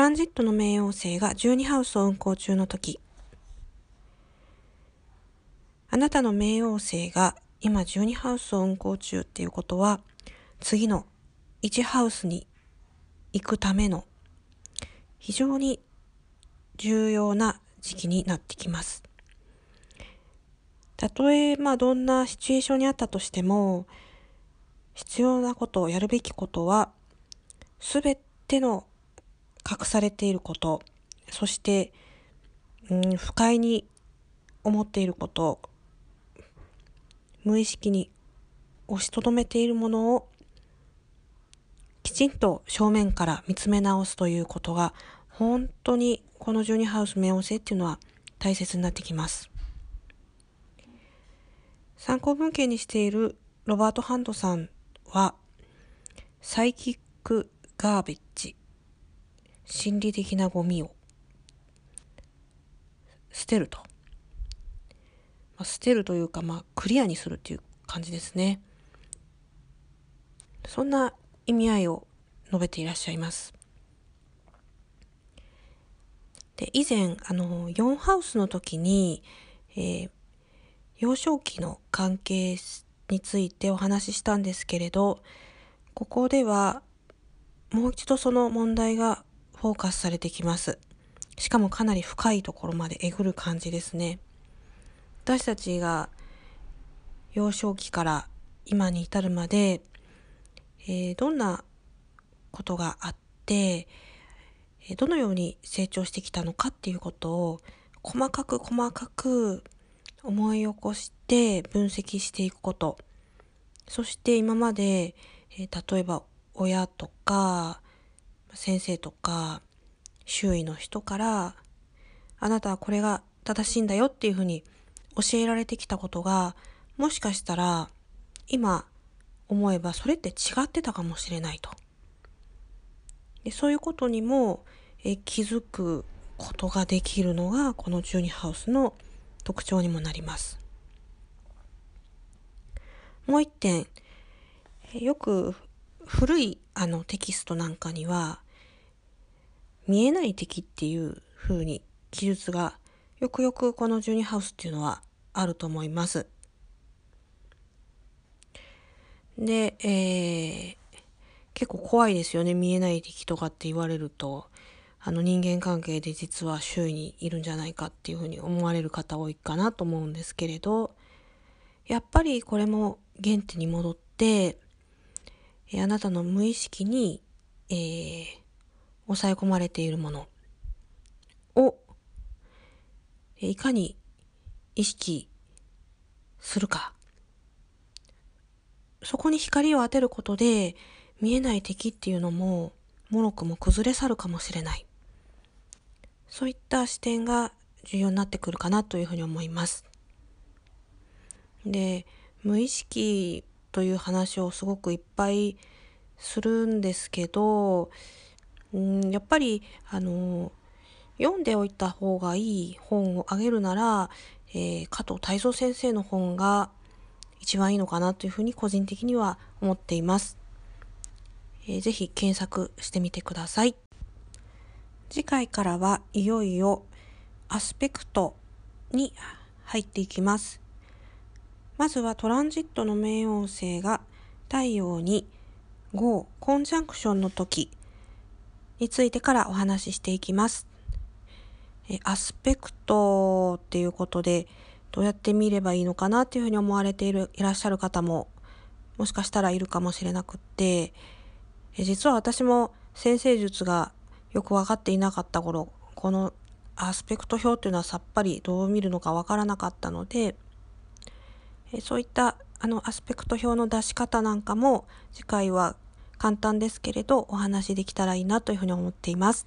ランジットの冥王星が12ハウスを運行中の時、あなたの冥王星が今12ハウスを運行中っていうことは、次の1ハウスに行くための非常に重要な時期になってきます。たとえ、まあ、どんなシチュエーションにあったとしても、必要なこと、やるべきことは、すべての隠されていること、そして、うん、不快に思っていること、無意識に押しとどめているものをきちんと正面から見つめ直すということが本当にこの12ハウス冥王星っていうのは大切になってきます。参考文献にしているロバート・ハンドさんはサイキック・ガーベッジ心理的なゴミを捨てると。まあ、捨てるというか、まあ、クリアにするっていう感じですね。そんな意味合いを述べていらっしゃいます。で、以前、あの、4ハウスの時に、えー、幼少期の関係についてお話ししたんですけれど、ここではもう一度その問題がフォーカスされてきます。しかもかなり深いところまでえぐる感じですね。私たちが幼少期から今に至るまで、えー、どんなことがあって、どのように成長してきたのかっていうことを細かく細かく思い起こして分析していくこと。そして今まで、えー、例えば親とか先生とか周囲の人からあなたはこれが正しいんだよっていうふうに教えられてきたことがもしかしたら今思えばそれって違ってたかもしれないと。でそういうことにもえ気づくことができるのがこの12ハウスの特徴にもなります。もう一点、よく古いあのテキストなんかには、見えない敵っていう風に記述がよくよくこの12ハウスっていうのはあると思います。で、えー、結構怖いですよね。見えない敵とかって言われると、あの人間関係で実は周囲にいるんじゃないかっていうふうに思われる方多いかなと思うんですけれど、やっぱりこれも原点に戻って、あなたの無意識に、えー、抑え込まれているものを、いかに意識するか。そこに光を当てることで、見えない敵っていうのも、もろくも崩れ去るかもしれない。そういった視点が重要になってくるかなというふうに思います。で、無意識という話をすごくいっぱいするんですけど、うん、やっぱり、あの、読んでおいた方がいい本をあげるなら、えー、加藤泰造先生の本が一番いいのかなというふうに個人的には思っています。えー、ぜひ検索してみてください。次回からはいよいよアスペクトに入っていきます。まずはトランジットの冥王星が太陽に5コンジャンクションの時についてからお話ししていきます。アスペクトっていうことでどうやって見ればいいのかなっていうふうに思われているいらっしゃる方ももしかしたらいるかもしれなくって実は私も先生術がよく分かっていなかった頃、このアスペクト表っていうのはさっぱりどう見るのか分からなかったので、えそういったあのアスペクト表の出し方なんかも次回は簡単ですけれどお話できたらいいなというふうに思っています。